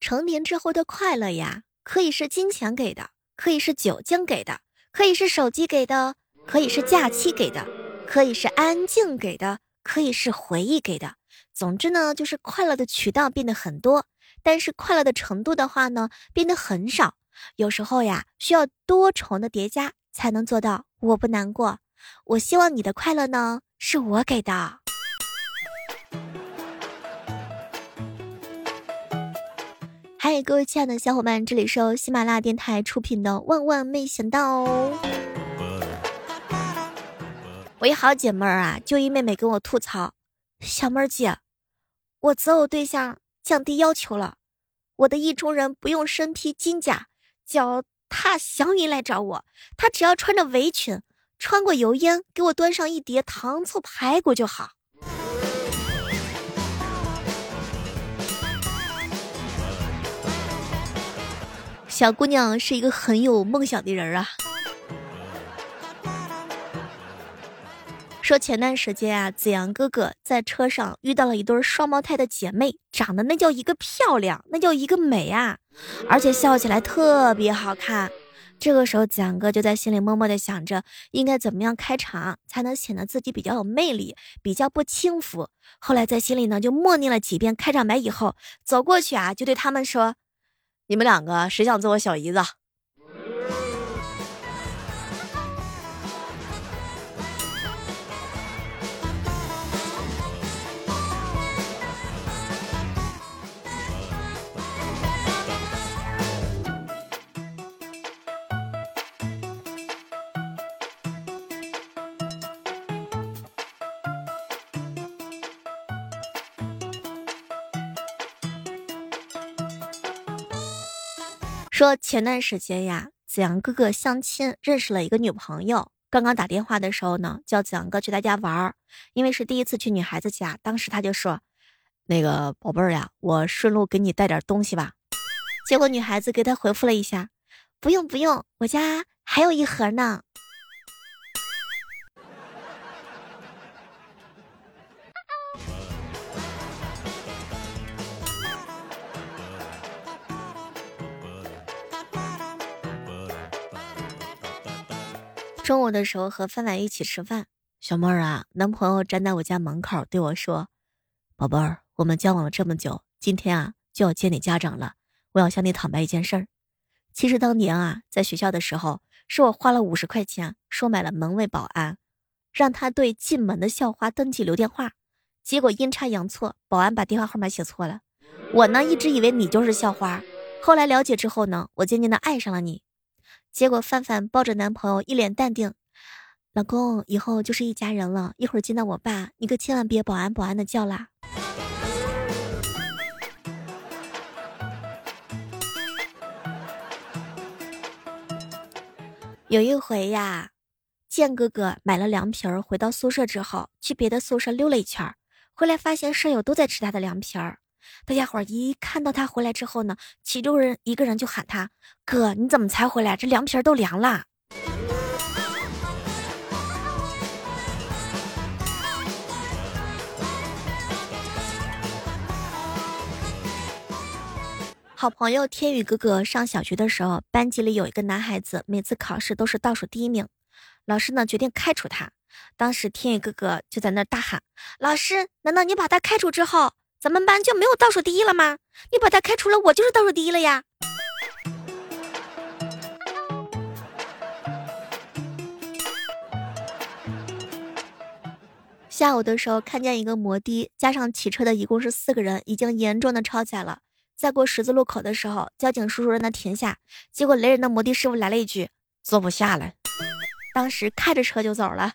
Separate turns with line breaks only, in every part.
成年之后的快乐呀，可以是金钱给的，可以是酒精给的，可以是手机给的，可以是假期给的，可以是安静给的，可以是回忆给的。总之呢，就是快乐的渠道变得很多，但是快乐的程度的话呢，变得很少。有时候呀，需要多重的叠加才能做到我不难过。我希望你的快乐呢，是我给的。嗨，各位亲爱的小伙伴，这里是由喜马拉雅电台出品的《万万没想到》。我一好姐妹儿啊，就一妹妹跟我吐槽：“小妹儿姐，我择偶对象降低要求了，我的意中人不用身披金甲，脚踏祥云来找我，他只要穿着围裙，穿过油烟，给我端上一碟糖醋排骨就好。”小姑娘是一个很有梦想的人啊。说前段时间啊，子阳哥哥在车上遇到了一对双胞胎的姐妹，长得那叫一个漂亮，那叫一个美啊，而且笑起来特别好看。这个时候，子阳哥就在心里默默的想着，应该怎么样开场才能显得自己比较有魅力，比较不轻浮。后来在心里呢就默念了几遍开场白，以后走过去啊，就对他们说。你们两个谁想做我小姨子？说前段时间呀，子阳哥哥相亲认识了一个女朋友。刚刚打电话的时候呢，叫子阳哥去他家玩儿，因为是第一次去女孩子家。当时他就说：“那个宝贝儿呀，我顺路给你带点东西吧。”结果女孩子给他回复了一下：“不用不用，我家还有一盒呢。”中午的时候和范范一起吃饭，小妹儿啊，男朋友站在我家门口对我说：“宝贝儿，我们交往了这么久，今天啊就要见你家长了。我要向你坦白一件事儿。其实当年啊，在学校的时候，是我花了五十块钱收买了门卫保安，让他对进门的校花登记留电话。结果阴差阳错，保安把电话号码写错了。我呢一直以为你就是校花，后来了解之后呢，我渐渐的爱上了你。”结果范范抱着男朋友，一脸淡定：“老公，以后就是一家人了。一会儿见到我爸，你可千万别保安保安的叫啦。”有一回呀，建哥哥买了凉皮儿，回到宿舍之后，去别的宿舍溜了一圈，回来发现舍友都在吃他的凉皮儿。大家伙一看到他回来之后呢，其中人一个人就喊他：“哥，你怎么才回来？这凉皮儿都凉了。”好朋友天宇哥哥上小学的时候，班级里有一个男孩子，每次考试都是倒数第一名，老师呢决定开除他。当时天宇哥哥就在那大喊：“老师，难道你把他开除之后？”咱们班就没有倒数第一了吗？你把他开除了，我就是倒数第一了呀！下午的时候看见一个摩的，加上骑车的一共是四个人，已经严重的超载了。在过十字路口的时候，交警叔叔让他停下，结果雷人的摩的师傅来了一句：“坐不下了。”当时开着车就走了。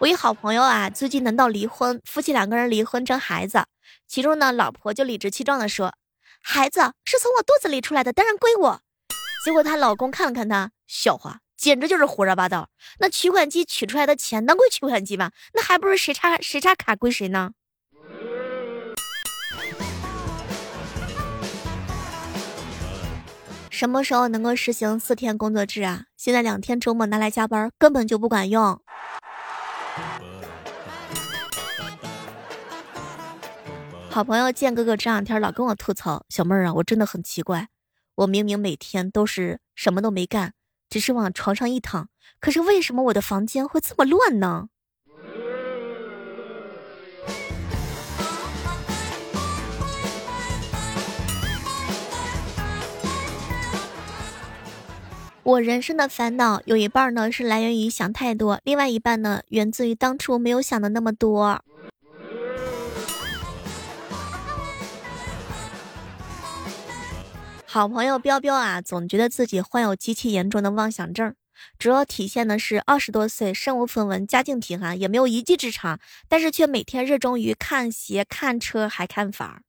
我一好朋友啊，最近能到离婚，夫妻两个人离婚生孩子，其中呢，老婆就理直气壮的说：“孩子是从我肚子里出来的，当然归我。”结果她老公看了看她，笑话，简直就是胡说八道。那取款机取出来的钱能归取款机吗？那还不是谁插谁插卡归谁呢？什么时候能够实行四天工作制啊？现在两天周末拿来加班根本就不管用。好朋友建哥哥这两天老跟我吐槽，小妹儿啊，我真的很奇怪，我明明每天都是什么都没干，只是往床上一躺，可是为什么我的房间会这么乱呢？我人生的烦恼有一半呢是来源于想太多，另外一半呢源自于当初没有想的那么多。好朋友彪彪啊，总觉得自己患有极其严重的妄想症，主要体现的是二十多岁，身无分文，家境贫寒，也没有一技之长，但是却每天热衷于看鞋、看车，还看房。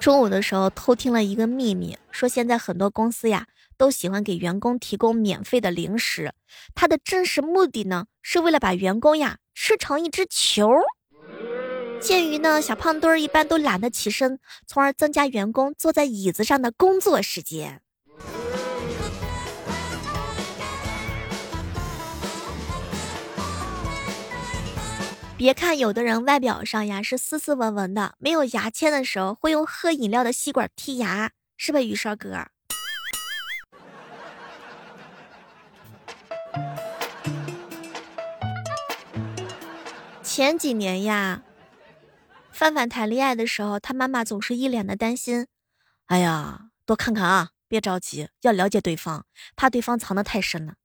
中午的时候偷听了一个秘密，说现在很多公司呀都喜欢给员工提供免费的零食，它的真实目的呢是为了把员工呀吃成一只球。鉴于呢，小胖墩儿一般都懒得起身，从而增加员工坐在椅子上的工作时间。别看有的人外表上呀是斯斯文文的，没有牙签的时候会用喝饮料的吸管剔牙，是不是？雨刷哥。前几年呀。范范谈恋爱的时候，他妈妈总是一脸的担心。哎呀，多看看啊，别着急，要了解对方，怕对方藏得太深了。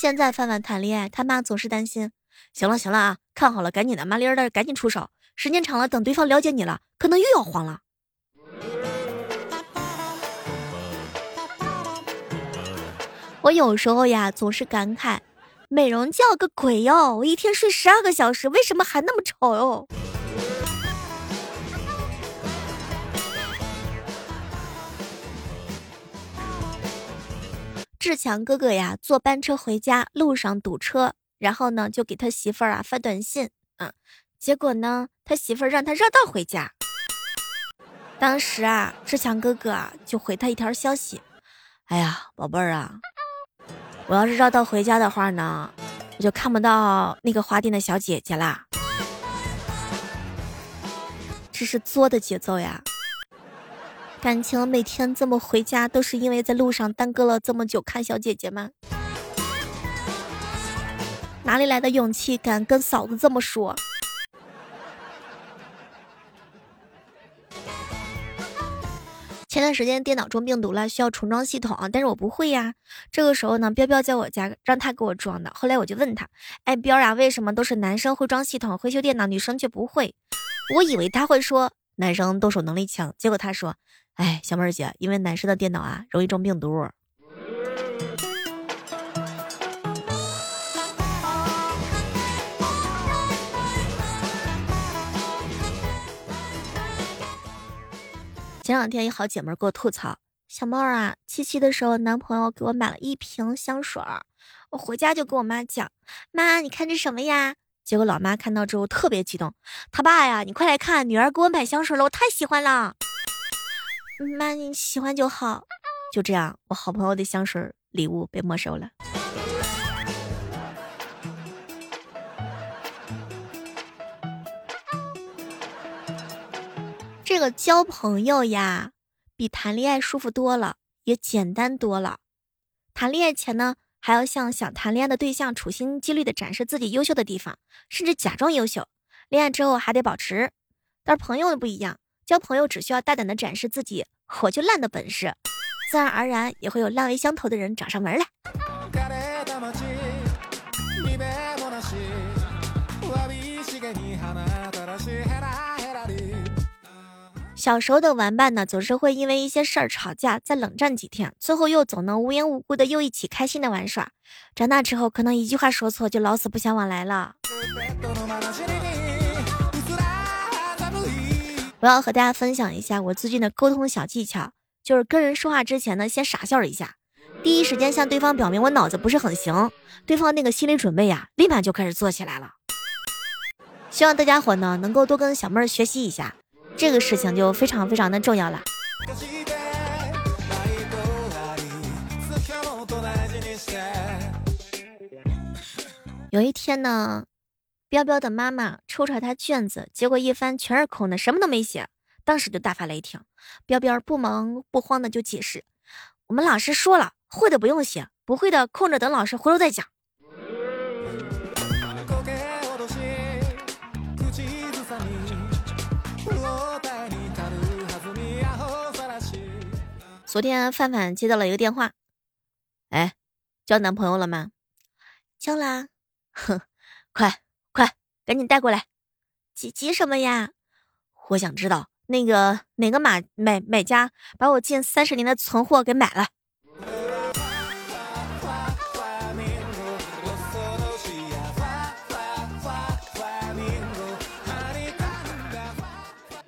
现在范范谈恋爱，他妈总是担心。行了行了啊，看好了，赶紧的，麻利儿的，赶紧出手。时间长了，等对方了解你了，可能又要慌了。我有时候呀，总是感慨，美容觉个鬼哟！我一天睡十二个小时，为什么还那么丑哟？志强哥哥呀，坐班车回家，路上堵车，然后呢，就给他媳妇儿啊发短信，啊，结果呢，他媳妇儿让他绕道回家。当时啊，志强哥哥啊就回他一条消息：“哎呀，宝贝儿啊，我要是绕道回家的话呢，我就看不到那个花店的小姐姐啦。”这是作的节奏呀。感情每天这么回家，都是因为在路上耽搁了这么久看小姐姐吗？哪里来的勇气敢跟嫂子这么说？前段时间电脑中病毒了，需要重装系统，但是我不会呀。这个时候呢，彪彪在我家让他给我装的。后来我就问他，哎，彪呀，为什么都是男生会装系统、会修电脑，女生却不会？我以为他会说男生动手能力强，结果他说。哎，小妹儿姐，因为男生的电脑啊容易中病毒。前两天一好姐妹给我吐槽，小妹儿啊，七夕的时候男朋友给我买了一瓶香水儿，我回家就跟我妈讲，妈，你看这什么呀？结果老妈看到之后特别激动，他爸呀，你快来看，女儿给我买香水了，我太喜欢了。妈，你喜欢就好。就这样，我好朋友的香水礼物被没收了。这个交朋友呀，比谈恋爱舒服多了，也简单多了。谈恋爱前呢，还要向想谈恋爱的对象处心积虑的展示自己优秀的地方，甚至假装优秀。恋爱之后还得保持，但是朋友的不一样。交朋友只需要大胆的展示自己火就烂的本事，自然而然也会有烂味相投的人找上门来。小时候的玩伴呢，总是会因为一些事儿吵架，再冷战几天，最后又总能无缘无故的又一起开心的玩耍。长大之后，可能一句话说错，就老死不相往来了。我要和大家分享一下我最近的沟通小技巧，就是跟人说话之前呢，先傻笑一下，第一时间向对方表明我脑子不是很行，对方那个心理准备呀，立马就开始做起来了。希望大家伙呢能够多跟小妹儿学习一下，这个事情就非常非常的重要了。有一天呢，彪彪的妈妈抽查他卷子，结果一翻全是空的，什么都没写，当时就大发雷霆。彪彪不忙不慌的就解释：“我们老师说了，会的不用写，不会的空着等老师回头再讲。”昨天范范接到了一个电话，哎，交男朋友了吗？交啦，哼，快快赶紧带过来，急急什么呀？我想知道那个哪个买买买家把我近三十年的存货给买了。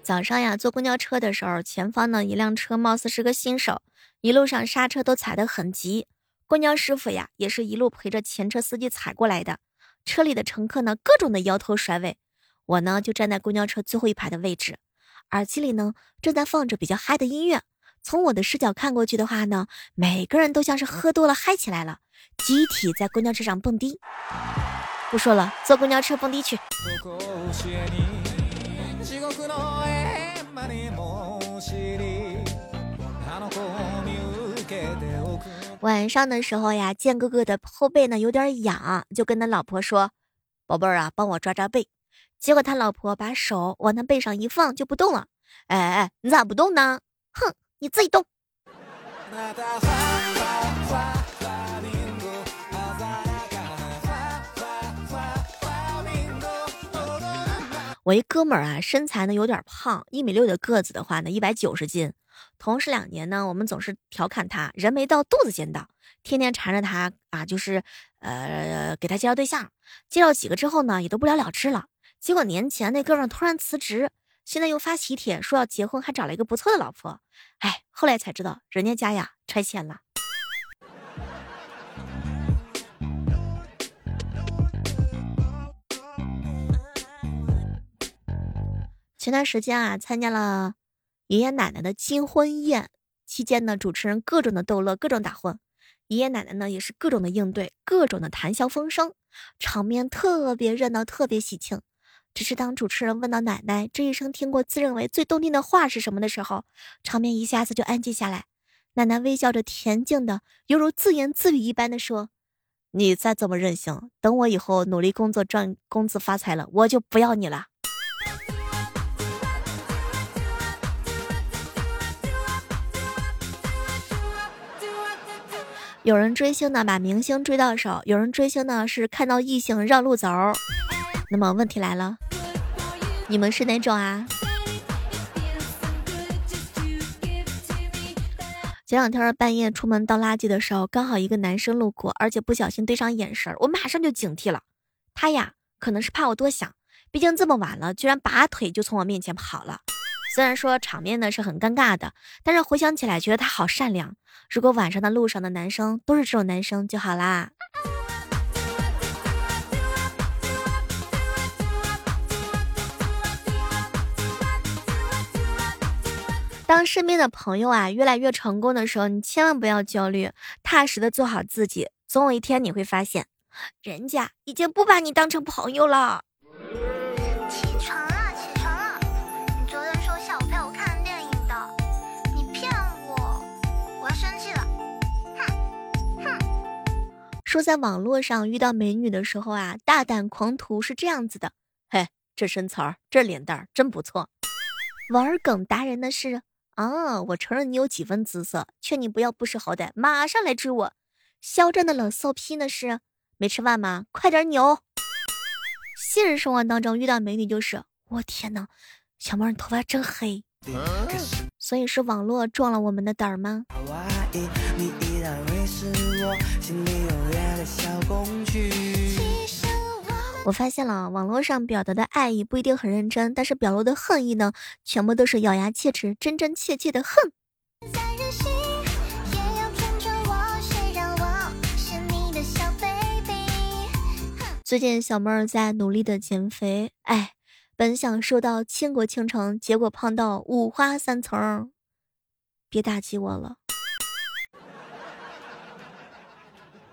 早上呀，坐公交车的时候，前方呢一辆车貌似是个新手，一路上刹车都踩得很急。公交师傅呀，也是一路陪着前车司机踩过来的。车里的乘客呢，各种的摇头甩尾。我呢，就站在公交车最后一排的位置，耳机里呢正在放着比较嗨的音乐。从我的视角看过去的话呢，每个人都像是喝多了嗨起来了，集体在公交车上蹦迪。不说了，坐公交车蹦迪去。晚上的时候呀，见哥哥的后背呢有点痒，就跟他老婆说：“宝贝儿啊，帮我抓抓背。”结果他老婆把手往他背上一放，就不动了。哎哎，你咋不动呢？哼，你自己动。我一哥们儿啊，身材呢有点胖，一米六的个子的话呢，一百九十斤。同事两年呢，我们总是调侃他，人没到肚子先到，天天缠着他啊，就是呃给他介绍对象，介绍几个之后呢，也都不了了之了。结果年前那哥们突然辞职，现在又发喜帖说要结婚，还找了一个不错的老婆。哎，后来才知道人家家呀拆迁了。前段时间啊，参加了爷爷奶奶的金婚宴，期间呢，主持人各种的逗乐，各种打混，爷爷奶奶呢也是各种的应对，各种的谈笑风生，场面特别热闹，特别喜庆。只是当主持人问到奶奶这一生听过自认为最动听的话是什么的时候，场面一下子就安静下来。奶奶微笑着，恬静的，犹如自言自语一般的说：“你再这么任性，等我以后努力工作赚工资发财了，我就不要你了。”有人追星呢，把明星追到手；有人追星呢，是看到异性绕路走。那么问题来了，你们是哪种啊？前两天半夜出门倒垃圾的时候，刚好一个男生路过，而且不小心对上眼神，我马上就警惕了。他呀，可能是怕我多想，毕竟这么晚了，居然拔腿就从我面前跑了。虽然说场面呢是很尴尬的，但是回想起来觉得他好善良。如果晚上的路上的男生都是这种男生就好啦。当身边的朋友啊越来越成功的时候，你千万不要焦虑，踏实的做好自己。总有一天你会发现，人家已经不把你当成朋友了。说在网络上遇到美女的时候啊，大胆狂徒是这样子的：嘿，这身材儿，这脸蛋儿真不错。玩梗达人的是啊，我承认你有几分姿色，劝你不要不识好歹，马上来追我。嚣张的冷骚批呢是没吃饭吗？快点扭。现实生活当中遇到美女就是我天哪，小猫你头发真黑。所以是网络撞了我们的胆儿吗？我发现了，网络上表达的爱意不一定很认真，但是表露的恨意呢，全部都是咬牙切齿、真真切切的恨。最近小妹儿在努力的减肥，哎，本想瘦到倾国倾城，结果胖到五花三层，别打击我了。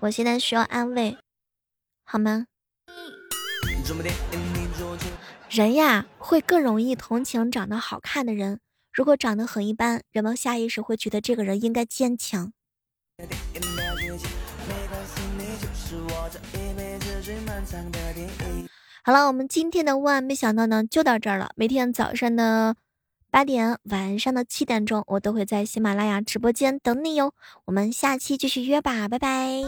我现在需要安慰，好吗？人呀，会更容易同情长得好看的人。如果长得很一般，人们下意识会觉得这个人应该坚强。好了，我们今天的万没想到呢，就到这儿了。每天早上的八点，晚上的七点钟，我都会在喜马拉雅直播间等你哟。我们下期继续约吧，拜拜。